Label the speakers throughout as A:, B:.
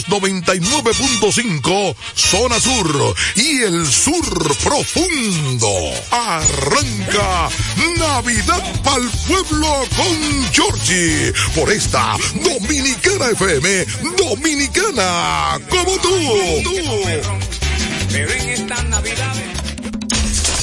A: los 99.5 zona sur y el sur profundo. Arranca Navidad para el pueblo con Georgie por esta Dominicana FM, Dominicana como tú. Pero en esta Navidad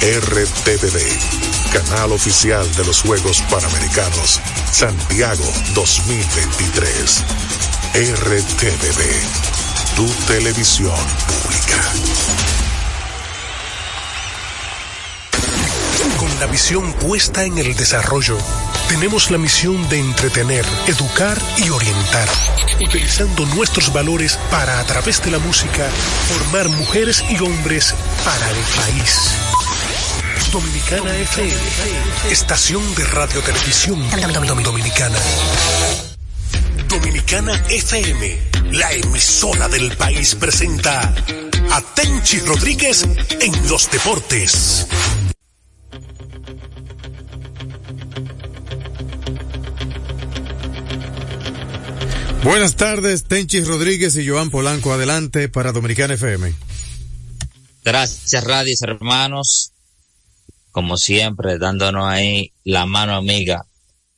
A: RTVD, canal oficial de los Juegos Panamericanos Santiago 2023. RTVD, tu televisión pública.
B: Con la visión puesta en el desarrollo, tenemos la misión de entretener, educar y orientar, utilizando nuestros valores para, a través de la música, formar mujeres y hombres para el país. Dominicana FM, estación de radio televisión dominicana. Dominicana FM, la emisora del país presenta a Tenchi Rodríguez en los deportes.
C: Buenas tardes, Tenchi Rodríguez y Joan Polanco, adelante para Dominicana FM.
D: Gracias, radios hermanos como siempre, dándonos ahí la mano amiga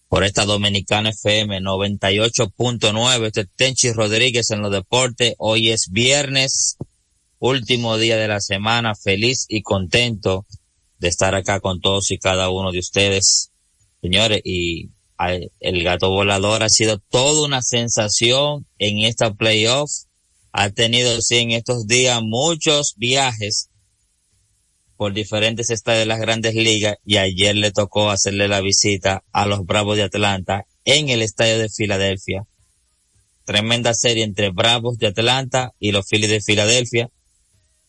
D: por esta Dominicana FM 98.9. Este es Tenchi Rodríguez en los deportes. Hoy es viernes, último día de la semana. Feliz y contento de estar acá con todos y cada uno de ustedes. Señores, y el gato volador ha sido toda una sensación en esta playoff. Ha tenido, sí, en estos días muchos viajes por diferentes estadios de las grandes ligas y ayer le tocó hacerle la visita a los Bravos de Atlanta en el estadio de Filadelfia. Tremenda serie entre Bravos de Atlanta y los Phillies de Filadelfia.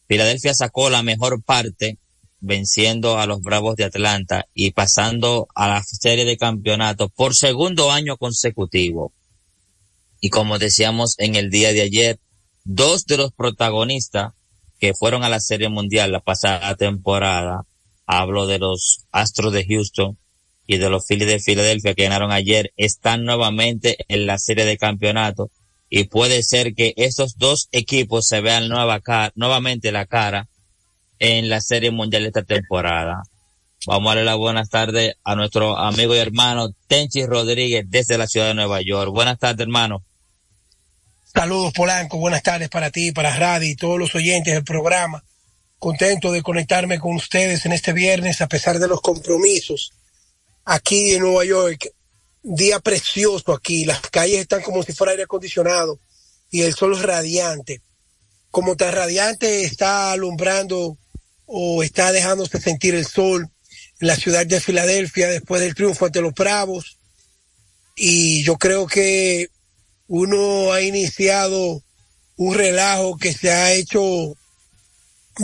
D: Filadelfia sacó la mejor parte venciendo a los Bravos de Atlanta y pasando a la serie de campeonato por segundo año consecutivo. Y como decíamos en el día de ayer, dos de los protagonistas que fueron a la Serie Mundial la pasada temporada. Hablo de los Astros de Houston y de los Phillies de Filadelfia que ganaron ayer. Están nuevamente en la serie de campeonato y puede ser que esos dos equipos se vean nueva nuevamente la cara en la Serie Mundial esta temporada. Vamos a darle las buenas tardes a nuestro amigo y hermano Tenchi Rodríguez desde la ciudad de Nueva York. Buenas tardes, hermano.
E: Saludos Polanco, buenas tardes para ti, para Radi y todos los oyentes del programa. Contento de conectarme con ustedes en este viernes a pesar de los compromisos. Aquí en Nueva York, día precioso aquí, las calles están como si fuera aire acondicionado y el sol es radiante. Como tan radiante está alumbrando o está dejándose sentir el sol en la ciudad de Filadelfia después del triunfo ante los Bravos. Y yo creo que uno ha iniciado un relajo que se ha hecho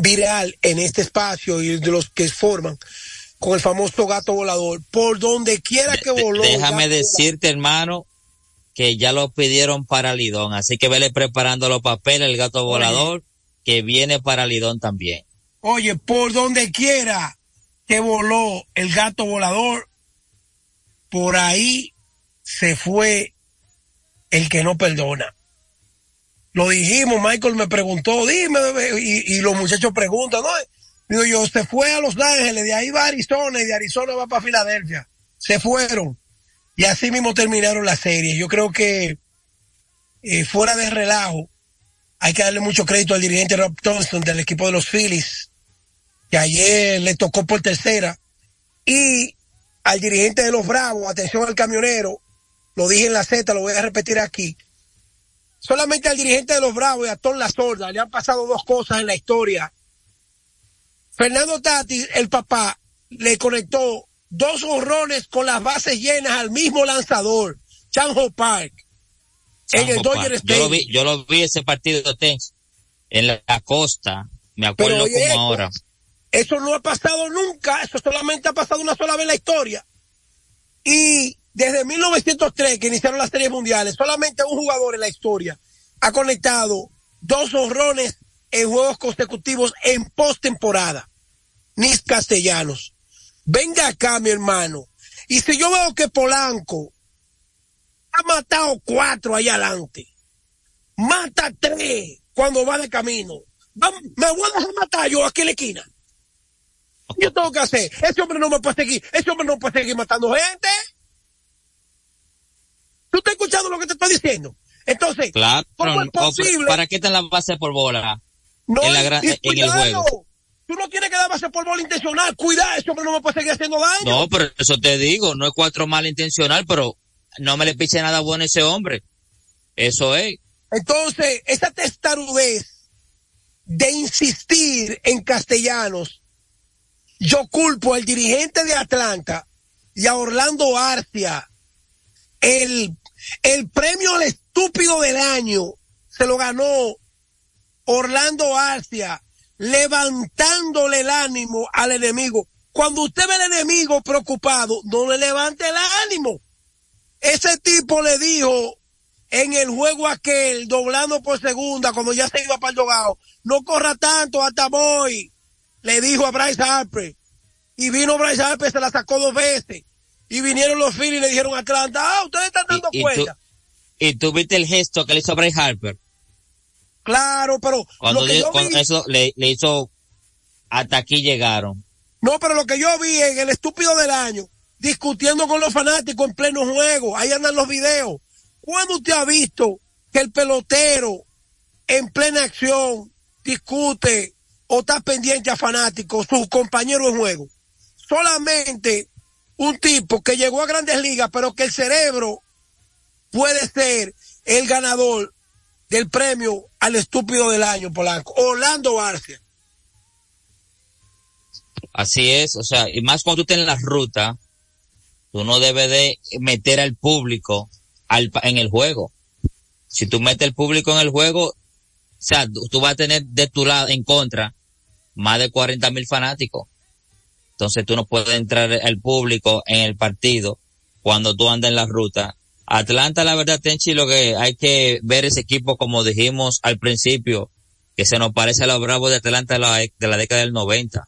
E: viral en este espacio y de los que forman con el famoso gato volador. Por donde quiera que voló.
D: Déjame decirte, hermano, que ya lo pidieron para Lidón, así que vele preparando los papeles, el gato volador, que viene para Lidón también.
E: Oye, por donde quiera que voló el gato volador, por ahí se fue el que no perdona. Lo dijimos, Michael me preguntó, dime, y, los muchachos preguntan, ¿no? Digo yo, se fue a Los Ángeles, de ahí va a Arizona y de Arizona va para Filadelfia. Se fueron. Y así mismo terminaron la serie. Yo creo que eh, fuera de relajo, hay que darle mucho crédito al dirigente Rob Thompson del equipo de los Phillies, que ayer le tocó por tercera, y al dirigente de los Bravos, atención al camionero, lo dije en la Z, lo voy a repetir aquí. Solamente al dirigente de los Bravos y a Tom La Sorda le han pasado dos cosas en la historia. Fernando Tati, el papá, le conectó dos horrones con las bases llenas al mismo lanzador, Chanjo Park, en el Dodger
D: Stadium. Yo lo vi, yo lo vi ese partido de en la, costa, me acuerdo como ahora.
E: Eso no ha pasado nunca, eso solamente ha pasado una sola vez en la historia. Y desde 1903 que iniciaron las series mundiales, solamente un jugador en la historia ha conectado dos honrones en juegos consecutivos en postemporada. Nis Castellanos. Venga acá, mi hermano. Y si yo veo que Polanco ha matado cuatro allá adelante, mata tres cuando va de camino, me voy a dejar matar yo aquí en la esquina. Yo tengo que hacer. Ese hombre no me puede seguir. Ese hombre no puede seguir matando gente. ¿Tú estás escuchando lo que te estoy diciendo? Entonces,
D: ¿cómo es posible? ¿Para qué te la base por bola?
E: No, en, la en el juego. Tú no tienes que dar base por bola intencional. Cuidado, ese hombre no me puede seguir haciendo daño.
D: No, pero eso te digo, no es cuatro mal intencional, pero no me le piche nada bueno a ese hombre. Eso es.
E: Entonces, esa testarudez de insistir en castellanos, yo culpo al dirigente de Atlanta y a Orlando Arcia. El, el premio al estúpido del año se lo ganó Orlando Arcia levantándole el ánimo al enemigo. Cuando usted ve al enemigo preocupado, no le levante el ánimo. Ese tipo le dijo en el juego aquel, doblando por segunda, cuando ya se iba para el no corra tanto, hasta voy. Le dijo a Bryce Harper. Y vino Bryce Harper, se la sacó dos veces. Y vinieron los Phillies y le dijeron a Atlanta, ah, ustedes están dando cuenta.
D: y tú viste el gesto que le hizo Bryce Harper.
E: Claro, pero
D: cuando, eso le, hizo hasta aquí llegaron.
E: No, pero lo que yo vi en el estúpido del año, discutiendo con los fanáticos en pleno juego, ahí andan los videos. ¿Cuándo usted ha visto que el pelotero en plena acción discute o está pendiente a fanáticos, sus compañeros en juego? Solamente un tipo que llegó a grandes ligas, pero que el cerebro puede ser el ganador del premio al estúpido del año, Polanco. Orlando Arcia.
D: Así es, o sea, y más cuando tú estás en la ruta, tú no debes de meter al público al, en el juego. Si tú metes el público en el juego, o sea, tú vas a tener de tu lado, en contra, más de 40 mil fanáticos. Entonces tú no puedes entrar al público en el partido cuando tú andas en la ruta Atlanta, la verdad, Tenchi, lo que hay que ver ese equipo, como dijimos al principio, que se nos parece a los Bravos de Atlanta de la, de la década del 90.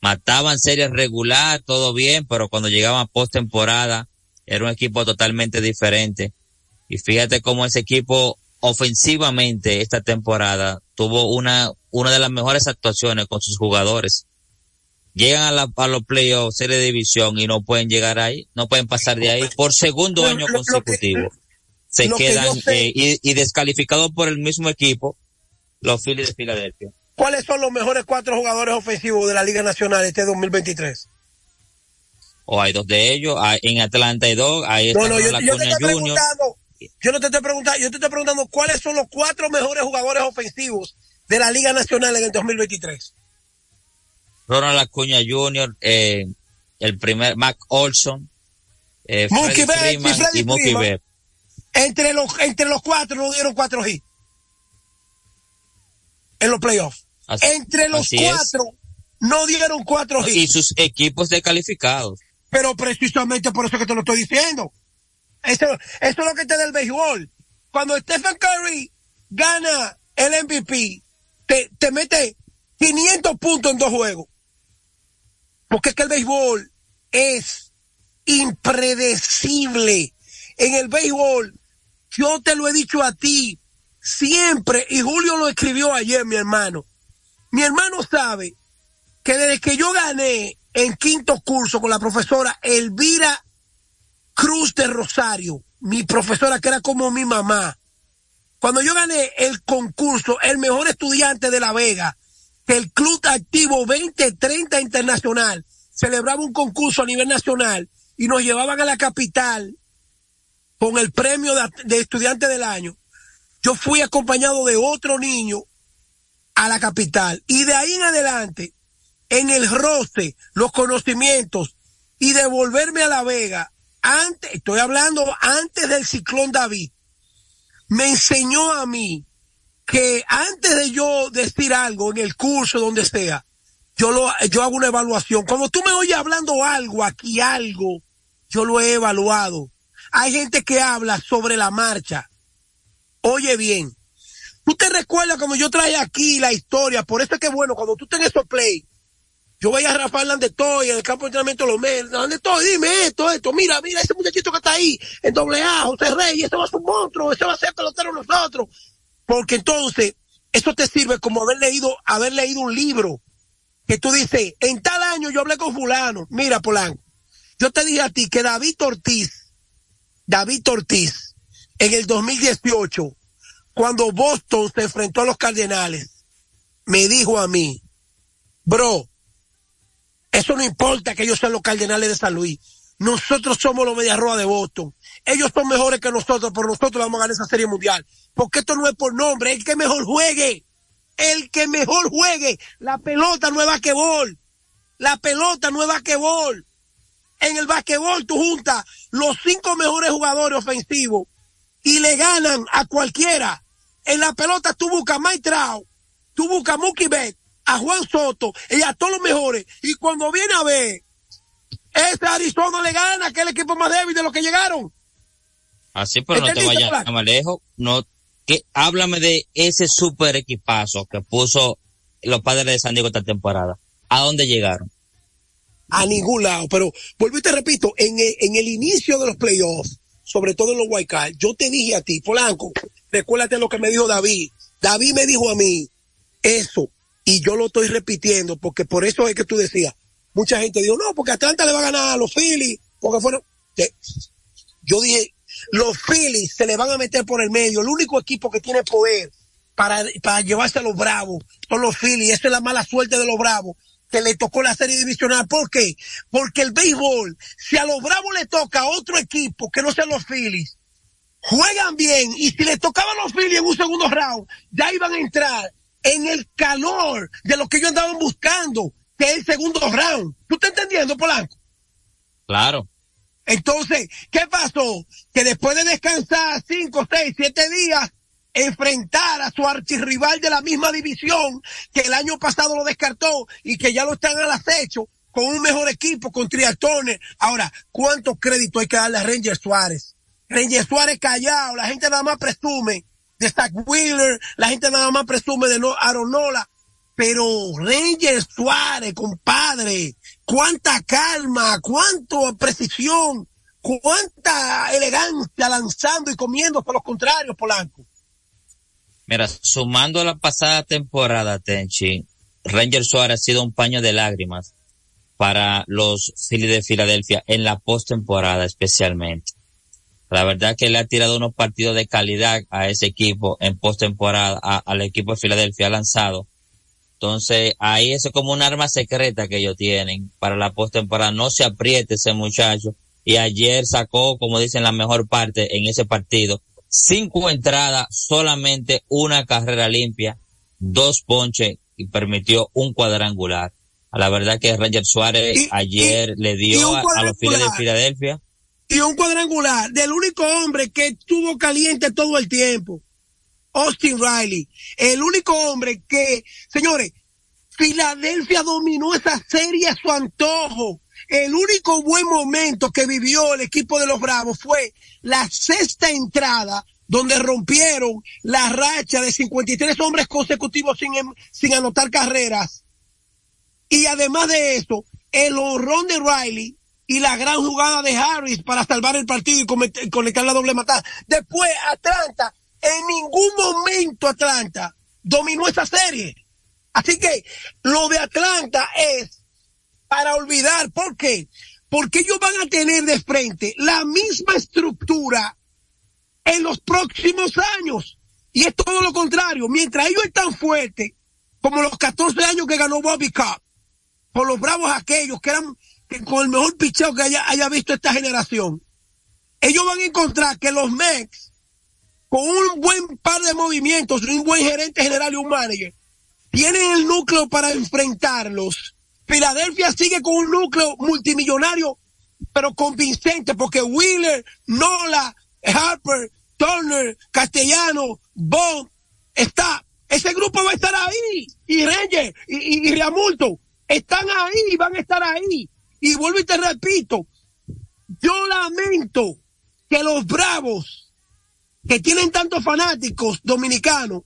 D: Mataban series regular, todo bien, pero cuando llegaban postemporada, era un equipo totalmente diferente. Y fíjate cómo ese equipo ofensivamente esta temporada tuvo una, una de las mejores actuaciones con sus jugadores llegan a, la, a los playoffs, serie de división y no pueden llegar ahí, no pueden pasar de ahí por segundo año consecutivo. Se quedan eh, y, descalificados por el mismo equipo, los Phillies de Filadelfia.
E: ¿Cuáles son los mejores cuatro jugadores ofensivos de la Liga Nacional este 2023?
D: O hay dos de ellos, en Atlanta hay dos, ahí está
E: no, yo, yo te estoy preguntando, yo no te estoy preguntando, yo te estoy preguntando cuáles son los cuatro mejores jugadores ofensivos de la Liga Nacional en el 2023.
D: Ronald Acuña Jr., eh, el primer Mac Olson,
E: eh, Mookie y, Mookie Betts. Entre los, entre los cuatro no dieron cuatro hits. En los playoffs. entre los cuatro no dieron cuatro hits.
D: Y sus equipos descalificados.
E: Pero precisamente por eso que te lo estoy diciendo. Eso, eso es lo que te da el béisbol. Cuando Stephen Curry gana el MVP, te, te mete 500 puntos en dos juegos. Porque es que el béisbol es impredecible. En el béisbol, yo te lo he dicho a ti siempre, y Julio lo escribió ayer, mi hermano. Mi hermano sabe que desde que yo gané en quinto curso con la profesora Elvira Cruz de Rosario, mi profesora que era como mi mamá, cuando yo gané el concurso, el mejor estudiante de La Vega, el Club Activo 2030 Internacional celebraba un concurso a nivel nacional y nos llevaban a la capital con el premio de, estudiante del año, yo fui acompañado de otro niño a la capital y de ahí en adelante, en el roce, los conocimientos y devolverme a La Vega, antes, estoy hablando antes del ciclón David, me enseñó a mí que antes de yo decir algo en el curso, donde sea, yo lo, yo hago una evaluación. Como tú me oyes hablando algo aquí, algo, yo lo he evaluado. Hay gente que habla sobre la marcha. Oye bien, tú te recuerdas como yo traje aquí la historia, por eso es que bueno, cuando tú tenés esos play, yo voy a Rafael Landetoy en el campo de entrenamiento de los meses. Landetoy, dime esto, esto. Mira, mira ese muchachito que está ahí en doble A, José Rey, ese va a ser un monstruo, ese va a ser pelotero nosotros. Porque entonces, eso te sirve como haber leído, haber leído un libro. Que tú dices, en tal año yo hablé con fulano. Mira, Polanco, yo te dije a ti que David Ortiz, David Ortiz, en el 2018, cuando Boston se enfrentó a los Cardenales, me dijo a mí, bro, eso no importa que ellos sean los Cardenales de San Luis. Nosotros somos los Mediarroa de Boston. Ellos son mejores que nosotros, pero nosotros vamos a ganar esa serie mundial. Porque esto no es por nombre, el que mejor juegue. El que mejor juegue. La pelota no es basquetbol. La pelota no es basquetbol. En el basquetbol tú juntas los cinco mejores jugadores ofensivos y le ganan a cualquiera. En la pelota tú buscas Mike Trout, tú buscas Mookie Betts, a Juan Soto y a todos los mejores. Y cuando viene a ver, este Arizona le gana, que es el equipo más débil de los que llegaron.
D: Así, pero no te vayas más lejos. No, que, háblame de ese super equipazo que puso los padres de San Diego esta temporada. ¿A dónde llegaron?
E: A ningún lado. Pero vuelvo y te repito, en el, en el inicio de los playoffs, sobre todo en los White yo te dije a ti, Polanco, recuérdate lo que me dijo David. David me dijo a mí, eso, y yo lo estoy repitiendo, porque por eso es que tú decías, mucha gente dijo, no, porque Atlanta le va a ganar a los Phillies, porque fueron, yo dije, los Phillies se le van a meter por el medio, el único equipo que tiene poder para, para llevarse a los Bravos son los Phillies, esa es la mala suerte de los Bravos, que le tocó la serie divisional. ¿Por qué? Porque el béisbol, si a los Bravos le toca a otro equipo que no sean los Phillies, juegan bien y si le tocaban los Phillies en un segundo round, ya iban a entrar en el calor de lo que ellos andaban buscando, que es el segundo round. ¿Tú estás entendiendo, Polanco?
D: Claro.
E: Entonces, ¿qué pasó? Que después de descansar cinco, seis, siete días, enfrentar a su archirrival de la misma división que el año pasado lo descartó y que ya lo están al acecho con un mejor equipo, con Triatones. Ahora, ¿cuánto crédito hay que darle a Ranger Suárez? Ranger Suárez callado, la gente nada más presume de Zach Wheeler, la gente nada más presume de no Aronola, pero Ranger Suárez, compadre, cuánta calma, cuánta precisión, cuánta elegancia lanzando y comiendo por los contrarios, Polanco.
D: Mira, sumando a la pasada temporada, Tenchi, Ranger Suárez ha sido un paño de lágrimas para los Phillies de Filadelfia en la postemporada especialmente. La verdad que le ha tirado unos partidos de calidad a ese equipo en postemporada, al equipo de Filadelfia ha lanzado. Entonces, ahí es como un arma secreta que ellos tienen para la postemporada. No se apriete ese muchacho. Y ayer sacó, como dicen, la mejor parte en ese partido cinco entradas, solamente una carrera limpia, dos ponches y permitió un cuadrangular. A la verdad que Ranger Suárez ayer le dio a, los Phillies de Filadelfia.
E: Y un cuadrangular del único hombre que estuvo caliente todo el tiempo. Austin Riley. El único hombre que, señores, Filadelfia dominó esa serie a su antojo. El único buen momento que vivió el equipo de los Bravos fue la sexta entrada donde rompieron la racha de 53 hombres consecutivos sin, em, sin anotar carreras. Y además de eso, el horrón de Riley y la gran jugada de Harris para salvar el partido y conectar la doble matada. Después, Atlanta, en ningún momento Atlanta dominó esa serie. Así que lo de Atlanta es para olvidar. ¿Por qué? Porque ellos van a tener de frente la misma estructura en los próximos años. Y es todo lo contrario. Mientras ellos están fuertes, como los 14 años que ganó Bobby Cup, por los bravos aquellos que eran con el mejor picheo que haya, haya visto esta generación, ellos van a encontrar que los Mex, con un buen par de movimientos, un buen gerente general y un manager, tienen el núcleo para enfrentarlos Filadelfia sigue con un núcleo multimillonario, pero convincente, porque Wheeler, Nola, Harper, Turner, Castellano, Bond, está, ese grupo va a estar ahí, y Ranger, y, y, Riamulto. están ahí, van a estar ahí. Y vuelvo y te repito, yo lamento que los bravos, que tienen tantos fanáticos dominicanos,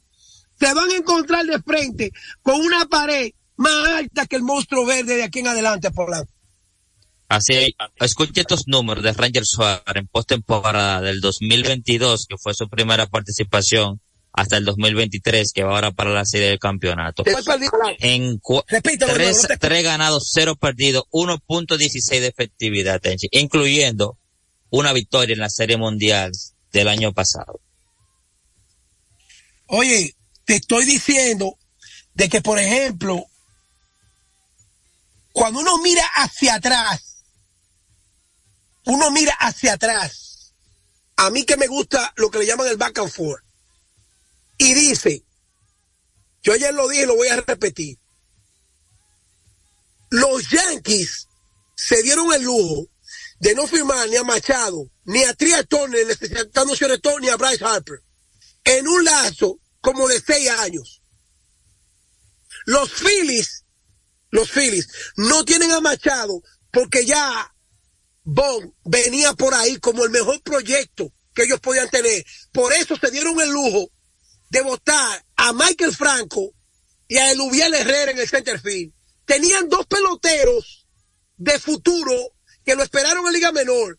E: se van a encontrar de frente con una pared más alta que el monstruo verde de aquí en adelante, Polanco.
D: Así, escuche estos números de Ranger Suárez en postemporada del 2022, que fue su primera participación, hasta el 2023, que va ahora para la serie del campeonato. En tres, tres, ganados, cero perdidos, 1.16 de efectividad, incluyendo una victoria en la serie mundial del año pasado.
E: Oye, te estoy diciendo de que, por ejemplo, cuando uno mira hacia atrás, uno mira hacia atrás, a mí que me gusta lo que le llaman el back and forth, y dice, yo ayer lo dije y lo voy a repetir, los Yankees se dieron el lujo de no firmar ni a Machado, ni a Tria Turner, necesitando ni a Bryce Harper, en un lazo como de seis años. Los Phillies, los Phillies, no tienen a Machado porque ya Bond venía por ahí como el mejor proyecto que ellos podían tener. Por eso se dieron el lujo de votar a Michael Franco y a Eluviel Herrera en el center field. Tenían dos peloteros de futuro que lo esperaron en Liga Menor.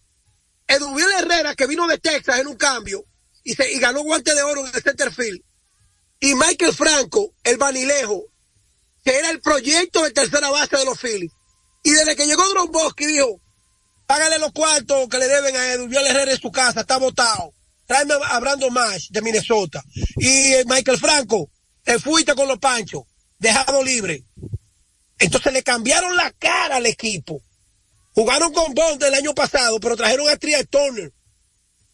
E: Eluviel Herrera, que vino de Texas en un cambio y, se, y ganó guante de oro en el center field y Michael Franco, el vanilejo, que era el proyecto de tercera base de los Phillies. Y desde que llegó Bosque dijo, págale los cuartos que le deben a Eduardo Herrera en su casa, está votado. Tráeme a Brandon Mash de Minnesota. Y eh, Michael Franco, te fuiste con los panchos, dejado libre. Entonces le cambiaron la cara al equipo. Jugaron con Bond el año pasado, pero trajeron a Trial Turner.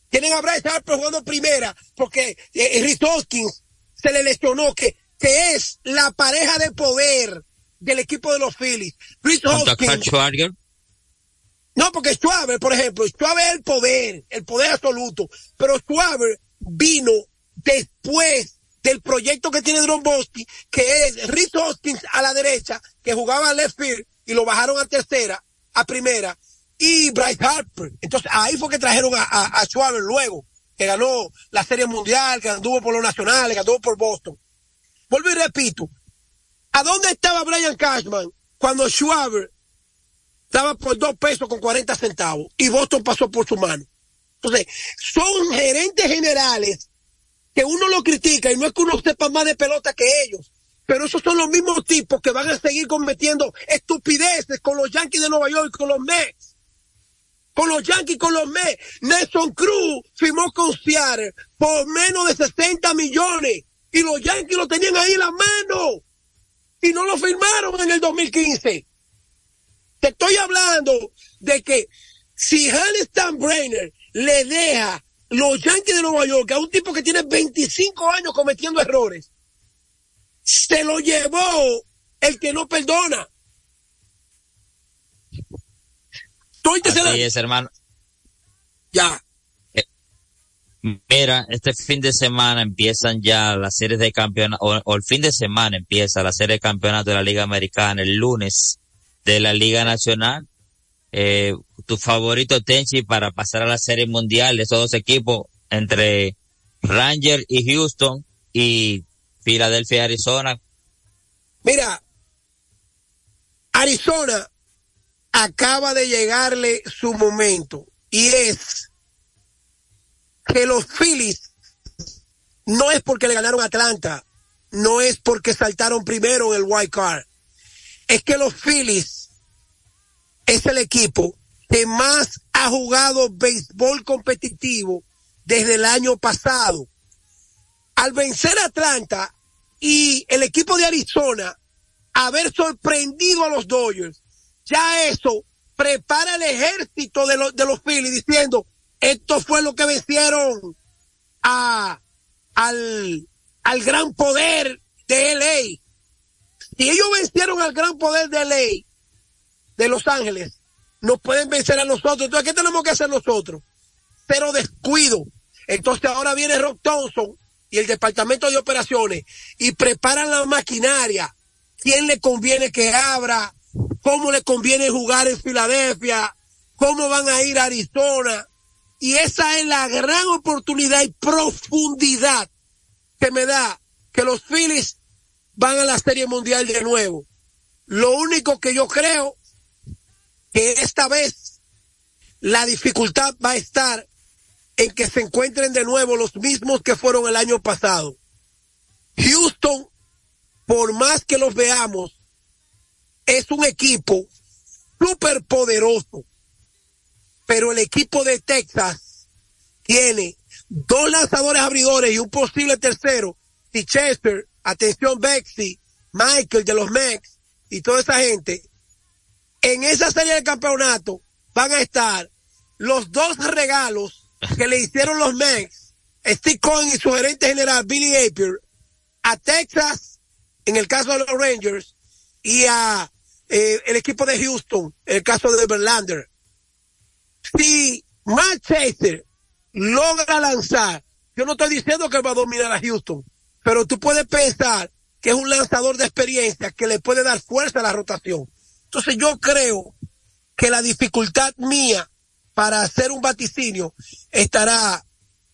E: Tienen a Bryce Harper jugando primera, porque eh, Rhys Hoskins se le lesionó, que, que es la pareja de poder del equipo de los Phillies. Chris No, porque Schwaber, por ejemplo, Schwaber es el poder, el poder absoluto, pero Schwaber vino después del proyecto que tiene Dromboski, que es Rhys Hoskins a la derecha, que jugaba a left field y lo bajaron a tercera, primera, y Bryce Harper. Entonces ahí fue que trajeron a, a, a Schwaber luego que ganó la Serie Mundial, que anduvo por los nacionales, que anduvo por Boston. Vuelvo y repito, ¿a dónde estaba Brian Cashman cuando Schwaber estaba por dos pesos con 40 centavos y Boston pasó por su mano? Entonces, son gerentes generales que uno lo critica y no es que uno sepa más de pelota que ellos, pero esos son los mismos tipos que van a seguir cometiendo estupideces con los Yankees de Nueva York con los Mets con los Yankees, con los Mets. Nelson Cruz firmó con Seattle por menos de 60 millones y los Yankees lo tenían ahí en la mano y no lo firmaron en el 2015. Te estoy hablando de que si Hannes Brainer le deja los Yankees de Nueva York a un tipo que tiene 25 años cometiendo errores, se lo llevó el que no perdona.
D: Así es, hermano.
E: Ya.
D: Eh, mira, este fin de semana empiezan ya las series de campeonato, o, el fin de semana empieza la serie de campeonato de la Liga Americana, el lunes de la Liga Nacional. Eh, tu favorito Tenchi para pasar a la serie mundial de esos dos equipos entre Ranger y Houston y Filadelfia, Arizona.
E: Mira, Arizona acaba de llegarle su momento y es que los Phillies no es porque le ganaron a Atlanta, no es porque saltaron primero en el wild card, es que los Phillies es el equipo que más ha jugado béisbol competitivo desde el año pasado. Al vencer a Atlanta y el equipo de Arizona haber sorprendido a los Dodgers, ya eso prepara el ejército de los, de los Phillies diciendo, esto fue lo que vencieron a, al, al gran poder de LA. Si ellos vencieron al gran poder de LA, de Los Ángeles, nos pueden vencer a nosotros. Entonces, ¿qué tenemos que hacer nosotros? Pero descuido. Entonces ahora viene Rock Thompson y el departamento de operaciones y preparan la maquinaria. ¿Quién le conviene que abra? cómo le conviene jugar en Filadelfia, cómo van a ir a Arizona. Y esa es la gran oportunidad y profundidad que me da que los Phillies van a la Serie Mundial de nuevo. Lo único que yo creo que esta vez la dificultad va a estar en que se encuentren de nuevo los mismos que fueron el año pasado. Houston, por más que los veamos, es un equipo súper poderoso. Pero el equipo de Texas tiene dos lanzadores abridores y un posible tercero. Y Chester, atención Bexy, Michael de los Mex y toda esa gente. En esa serie de campeonato van a estar los dos regalos que le hicieron los Mex, Steve Cohen y su gerente general Billy Apier, a Texas, en el caso de los Rangers, y a eh, el equipo de Houston, en el caso de Verlander. Si Manchester logra lanzar, yo no estoy diciendo que va a dominar a Houston, pero tú puedes pensar que es un lanzador de experiencia que le puede dar fuerza a la rotación. Entonces yo creo que la dificultad mía para hacer un vaticinio estará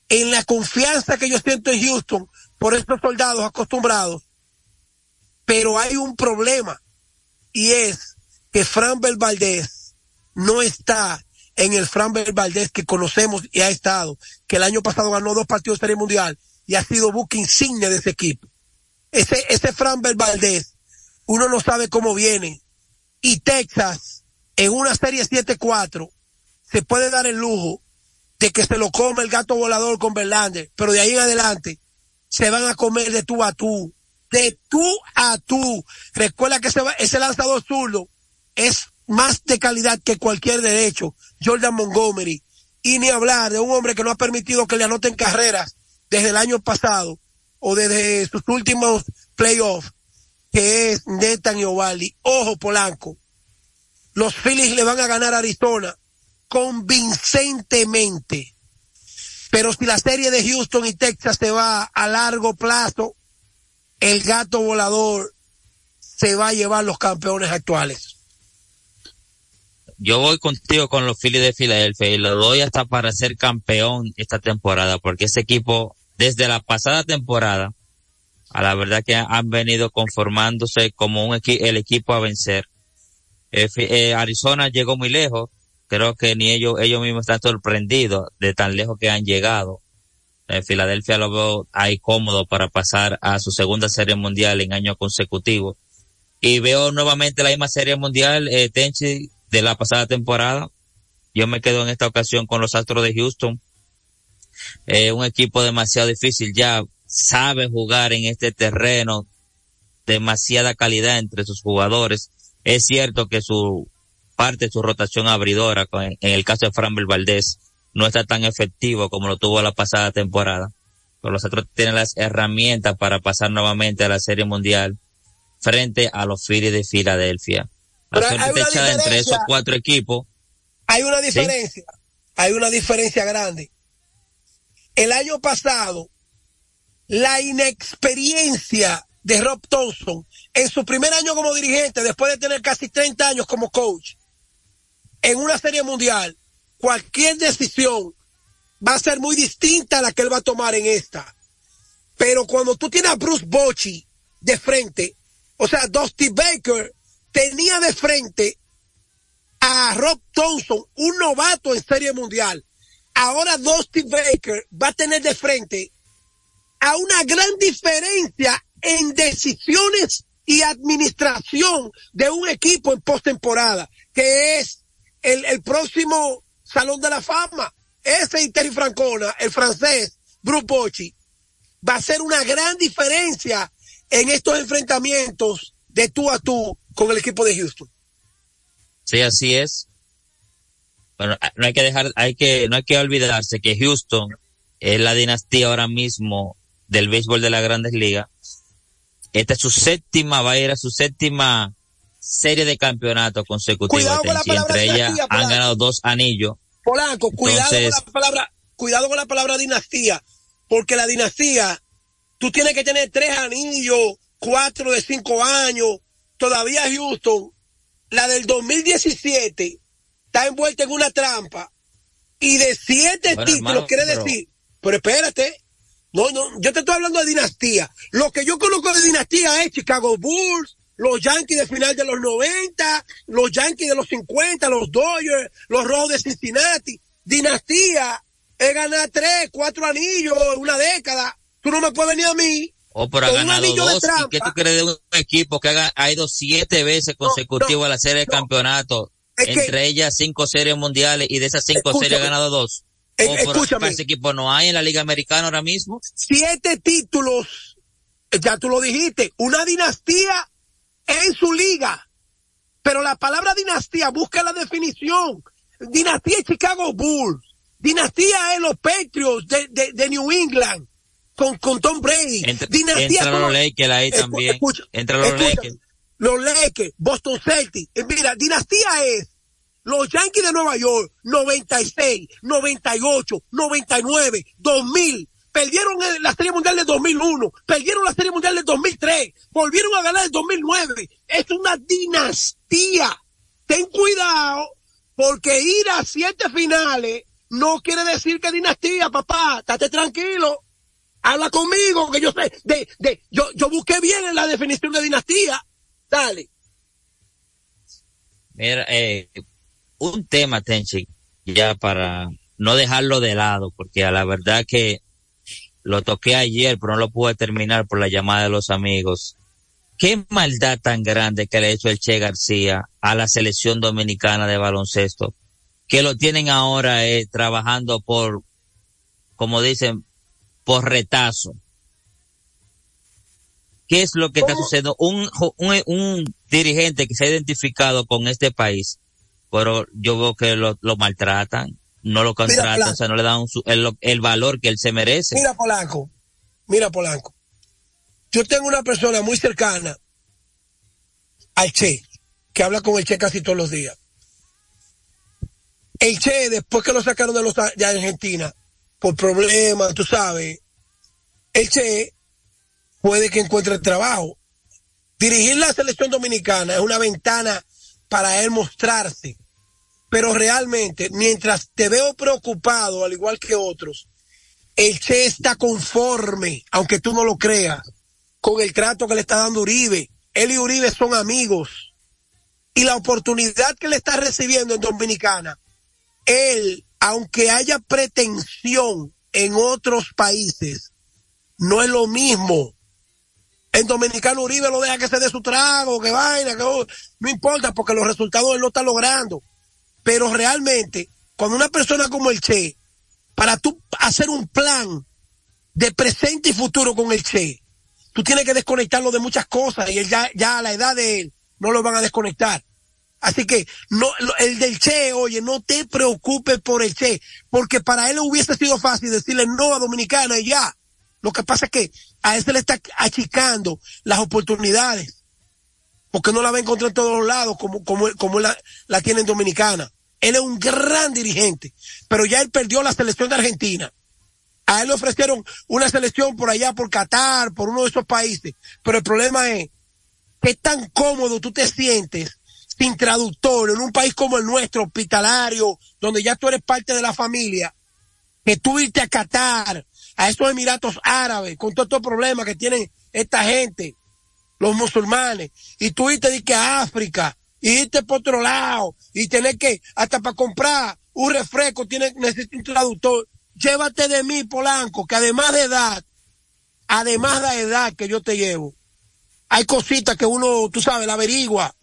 E: en la confianza que yo siento en Houston por estos soldados acostumbrados. Pero hay un problema y es que Fran Valdez no está en el Fran Valdez que conocemos y ha estado, que el año pasado ganó dos partidos de Serie Mundial y ha sido buque insignia de ese equipo. Ese, ese Fran Valdez, uno no sabe cómo viene. Y Texas, en una serie 7-4, se puede dar el lujo de que se lo come el gato volador con Verlander, pero de ahí en adelante se van a comer de tú a tú, de tú a tú. Recuerda que ese, lanzador zurdo es más de calidad que cualquier derecho, Jordan Montgomery. Y ni hablar de un hombre que no ha permitido que le anoten carreras desde el año pasado o desde sus últimos playoffs, que es Netan y Ovaldi. Ojo, Polanco. Los Phillies le van a ganar a Arizona convincentemente. Pero si la serie de Houston y Texas se va a largo plazo, el gato volador se va a llevar los campeones actuales.
D: Yo voy contigo con los Phillies de Filadelfia y lo doy hasta para ser campeón esta temporada, porque ese equipo, desde la pasada temporada, a la verdad que han venido conformándose como un el equipo a vencer. Eh, eh, Arizona llegó muy lejos, creo que ni ellos, ellos mismos están sorprendidos de tan lejos que han llegado. En Filadelfia lo veo ahí cómodo para pasar a su segunda serie mundial en año consecutivo. Y veo nuevamente la misma serie mundial, eh, Tenchi, de la pasada temporada. Yo me quedo en esta ocasión con los Astros de Houston. Eh, un equipo demasiado difícil ya, sabe jugar en este terreno, demasiada calidad entre sus jugadores. Es cierto que su parte de su rotación abridora, en, el caso de Framber Valdés, no está tan efectivo como lo tuvo la pasada temporada. Pero los otros tienen las herramientas para pasar nuevamente a la Serie Mundial frente a los Phillies de Filadelfia. La suerte echada entre esos cuatro equipos.
E: Hay una diferencia. Hay una diferencia grande. El año pasado, la inexperiencia de Rob Thompson en su primer año como dirigente, después de tener casi 30 años como coach, en una serie mundial, cualquier decisión va a ser muy distinta a la que él va a tomar en esta. Pero cuando tú tienes a Bruce Bochy de frente, o sea, Dusty Baker tenía de frente a Rob Thompson, un novato en serie mundial. Ahora Dusty Baker va a tener de frente a una gran diferencia en decisiones y administración de un equipo en postemporada, que es el, próximo Salón de la Fama. Ese Terry Francona, el francés, Bruce Bochy, va a ser una gran diferencia en estos enfrentamientos de tú a tú con el equipo de Houston.
D: Sí, así es. Bueno, no hay que dejar, hay que, no hay que olvidarse que Houston es la dinastía ahora mismo del béisbol de las grandes ligas. Esta es su séptima, va a ir a su séptima serie de campeonatos consecutivos. y entre ellas han ganado dos anillos.
E: Polanco, cuidado con la palabra, cuidado con la palabra dinastía, porque la dinastía, tú tienes que tener tres anillos, cuatro de cinco años. Todavía Houston la del 2017 está envuelta en una trampa y de siete títulos quiere decir, pero espérate, no, no, yo te estoy hablando de dinastía. Lo que yo conozco de dinastía es Chicago Bulls, los Yankees de final de los 90, los Yankees de los 50, los Dodgers, los Rojos de Cincinnati. Dinastía es ganar tres, cuatro anillos en una década. Tú no me puedes venir a mí.
D: O por ha ganado dos. ¿Y qué tú crees de un equipo que ha, ido siete veces consecutivas a la serie de campeonato? entre ellas cinco series mundiales y de esas cinco series ha ganado dos.
E: Eh, escúchame.
D: ese equipo no hay en la Liga Americana ahora mismo.
E: Siete títulos. Ya tú lo dijiste. Una dinastía en su liga. Pero la palabra dinastía, busca la definición. Dinastía es Chicago Bulls. Dinastía es los Patriots de, de, New England con, con Tom Brady. dinastía
D: entra los Lakers ahí también. entra los Lakers.
E: Los Lakers, Boston Celtics. Eh, mira, dinastía es los Yankees de Nueva York, 96, 98, 99, 2000, perdieron la Serie Mundial del 2001, perdieron la Serie Mundial del 2003, volvieron a ganar el 2009. Es una dinastía. Ten cuidado, porque ir a siete finales no quiere decir que dinastía, papá. Estate tranquilo. Habla conmigo, que yo sé, de, de, yo, yo busqué bien en la definición de dinastía. Dale.
D: Mira, eh, un tema, Tenchi, ya para no dejarlo de lado, porque a la verdad que lo toqué ayer, pero no lo pude terminar por la llamada de los amigos. Qué maldad tan grande que le ha hecho el Che García a la selección dominicana de baloncesto, que lo tienen ahora eh, trabajando por, como dicen, por retazo. ¿Qué es lo que está sucediendo? Un, un, un, dirigente que se ha identificado con este país, pero yo veo que lo, lo maltratan, no lo contratan, o sea, no le dan el, valor que él se merece.
E: Mira, Polanco, mira, Polanco. Yo tengo una persona muy cercana al Che, que habla con el Che casi todos los días. El Che, después que lo sacaron de, los, de Argentina, por problemas, tú sabes, el Che puede que encuentre trabajo. Dirigir la selección dominicana es una ventana para él mostrarse pero realmente, mientras te veo preocupado, al igual que otros, el Che está conforme, aunque tú no lo creas, con el trato que le está dando Uribe. Él y Uribe son amigos. Y la oportunidad que le está recibiendo en Dominicana, él, aunque haya pretensión en otros países, no es lo mismo. En Dominicano Uribe lo deja que se dé su trago, que vaina, que no importa, porque los resultados él no está logrando. Pero realmente, cuando una persona como el Che, para tú hacer un plan de presente y futuro con el Che, tú tienes que desconectarlo de muchas cosas y él ya, ya a la edad de él no lo van a desconectar. Así que no, el del Che, oye, no te preocupes por el Che, porque para él hubiese sido fácil decirle no a Dominicana y ya. Lo que pasa es que a él se le está achicando las oportunidades, porque no la va a encontrar en todos los lados como, como, como la, la tiene en Dominicana. Él es un gran dirigente, pero ya él perdió la selección de Argentina. A él le ofrecieron una selección por allá, por Qatar, por uno de esos países. Pero el problema es, ¿qué tan cómodo tú te sientes sin traductor en un país como el nuestro, hospitalario, donde ya tú eres parte de la familia, que tú irte a Qatar, a esos Emiratos Árabes, con todos estos problemas que tienen esta gente, los musulmanes, y tú irte a África, y irte por otro lado y tener que, hasta para comprar un refresco, tiene, necesita un traductor. Llévate de mí, Polanco, que además de edad, además de edad que yo te llevo, hay cositas que uno, tú sabes, la averigua.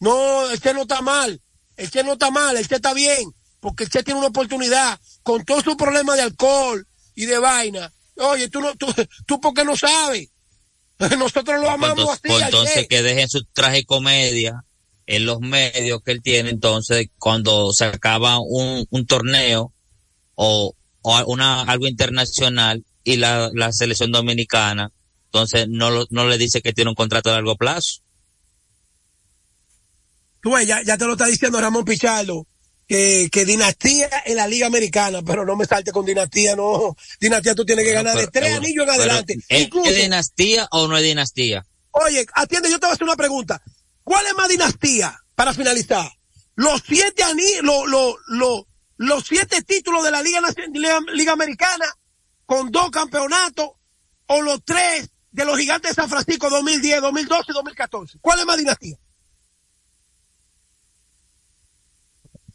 E: No, Che no está mal, Che no está mal, el Che está bien, porque Che tiene una oportunidad con todo su problema de alcohol y de vaina. Oye, tú no, tú, tú porque no sabes. Nosotros lo amamos así.
D: Pues entonces que dejen su traje comedia en los medios que él tiene, entonces cuando se acaba un, un torneo o, o una, algo internacional y la, la selección dominicana, entonces no, no le dice que tiene un contrato a largo plazo.
E: Tú ya, ya te lo está diciendo Ramón Pichardo, que, que dinastía en la Liga Americana, pero no me salte con dinastía, no. Dinastía tú tienes que ganar de tres anillos en adelante.
D: ¿Es dinastía o no es dinastía?
E: Oye, atiende, yo te voy a hacer una pregunta. ¿Cuál es más dinastía? para finalizar, los siete los siete títulos de la Liga, Liga, Liga Americana con dos campeonatos o los tres de los gigantes de San Francisco 2010, 2012 y 2014. ¿Cuál es más dinastía?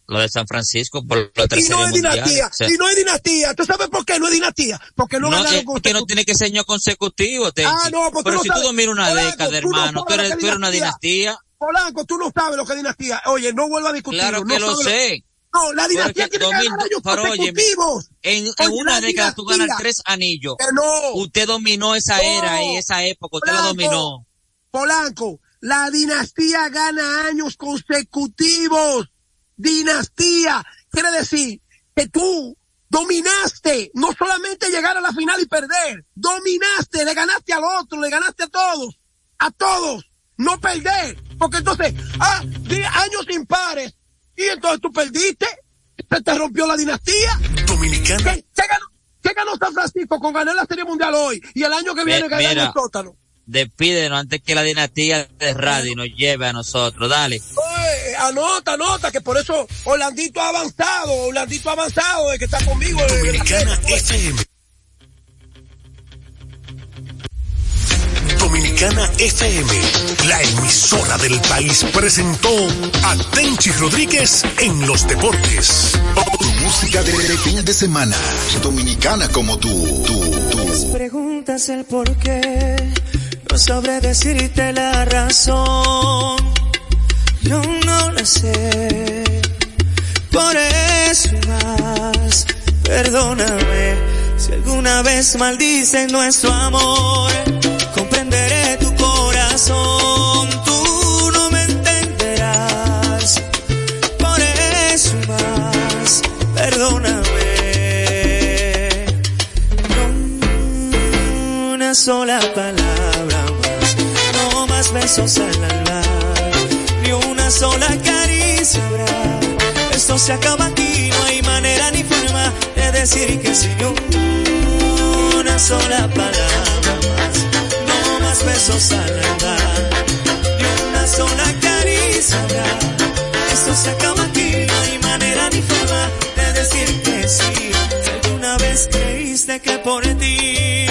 D: Lo de San Francisco por la
E: tercera Y no es dinastía, y no es dinastía. ¿Tú sabes por qué no es dinastía? Porque no,
D: no es que no tiene que ser año consecutivo, Ah, no, porque Pero si tú dominas una década, hermano, tú, eres, tú eres una dinastía.
E: Polanco, tú no sabes lo que es dinastía. Oye, no vuelva a discutir.
D: Claro que lo sé.
E: No, la dinastía tiene que ganar años consecutivos.
D: en, en una década tú ganas tres anillos.
E: no.
D: Usted dominó esa era y esa época, usted la dominó.
E: Polanco, la dinastía gana años consecutivos. Dinastía. Quiere decir que tú dominaste, no solamente llegar a la final y perder, dominaste, le ganaste al otro, le ganaste a todos, a todos, no perder, porque entonces, ah, años impares, y entonces tú perdiste, se te rompió la dinastía.
A: Dominicana.
E: ¿Qué, ganó, San Francisco con ganar la Serie Mundial hoy? Y el año que viene ganar el sótano.
D: Despídenos antes que la dinastía de Radio nos lleve a nosotros, dale.
E: Oye, anota, anota, que por eso Orlandito ha avanzado, Orlandito ha avanzado, de que está conmigo.
A: Dominicana FM. Dominicana FM, la emisora del país, presentó a Tenchi Rodríguez en los deportes. música de, fin de semana, dominicana como tú, tú, tú.
F: Preguntas el por qué, no sabré decirte la razón. Yo no la sé, por eso más, perdóname si alguna vez maldice nuestro amor tú no me entenderás. Por eso más, perdóname. una sola palabra más, no más besos al alma, sola caricia. Esto se acaba aquí, no hay manera ni forma de decir que sí. Una sola palabra más besos al andar y una sola caricia Esto se acaba aquí, no hay manera ni forma de decir que sí. Si alguna vez creíste que por ti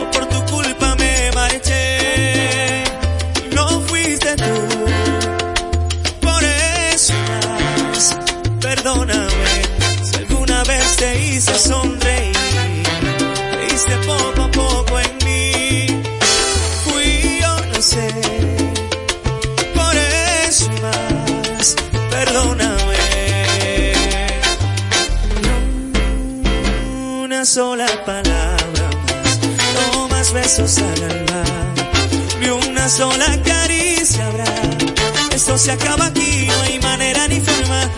F: o por tu culpa me marché, no fuiste tú. Perdóname si alguna vez te hice sonreír. Creíste poco a poco en por eso más, perdóname. Una sola palabra más, no más besos al alma, ni una sola caricia habrá. Esto se acaba aquí, no hay manera ni forma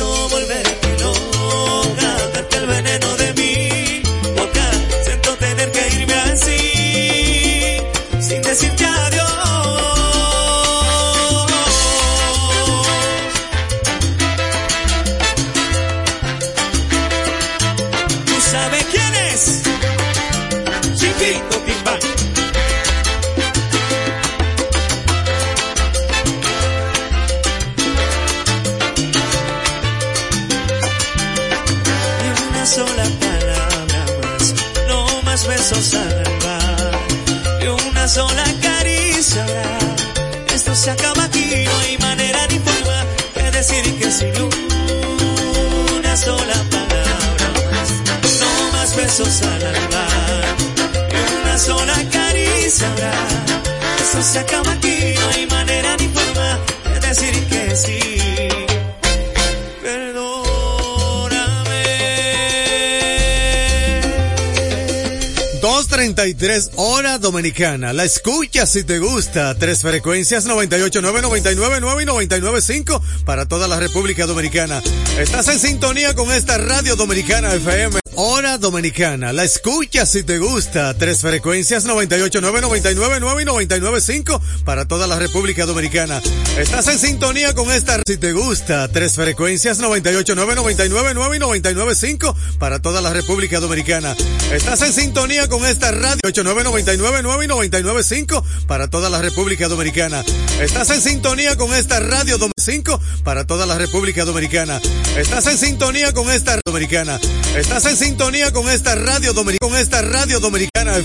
F: sola caricia. Esto se acaba aquí, no hay manera ni forma de decir que sin una sola palabra más, no más besos al alma una sola caricia. Esto se acaba aquí, no hay
C: 2.33 hora dominicana. La escucha si te gusta. Tres frecuencias 98.9, 99.9 y 99.5 para toda la República Dominicana. Estás en sintonía con esta radio dominicana FM. Hora Dominicana. La escucha si te gusta. Tres frecuencias 98.9, 99.9 y 99.5 para toda la República Dominicana. Estás en sintonía con esta si te gusta. Tres frecuencias 98.9, 99.9 y 99.5 para toda la República Dominicana. Estás en sintonía con esta radio 89.99.9 y 99.5 para toda la República Dominicana. Estás en sintonía con esta radio 5 para toda la República Dominicana. Estás en sintonía con esta dominicana. Estás en sintonía con esta radio dominicana. Con esta radio dominicana.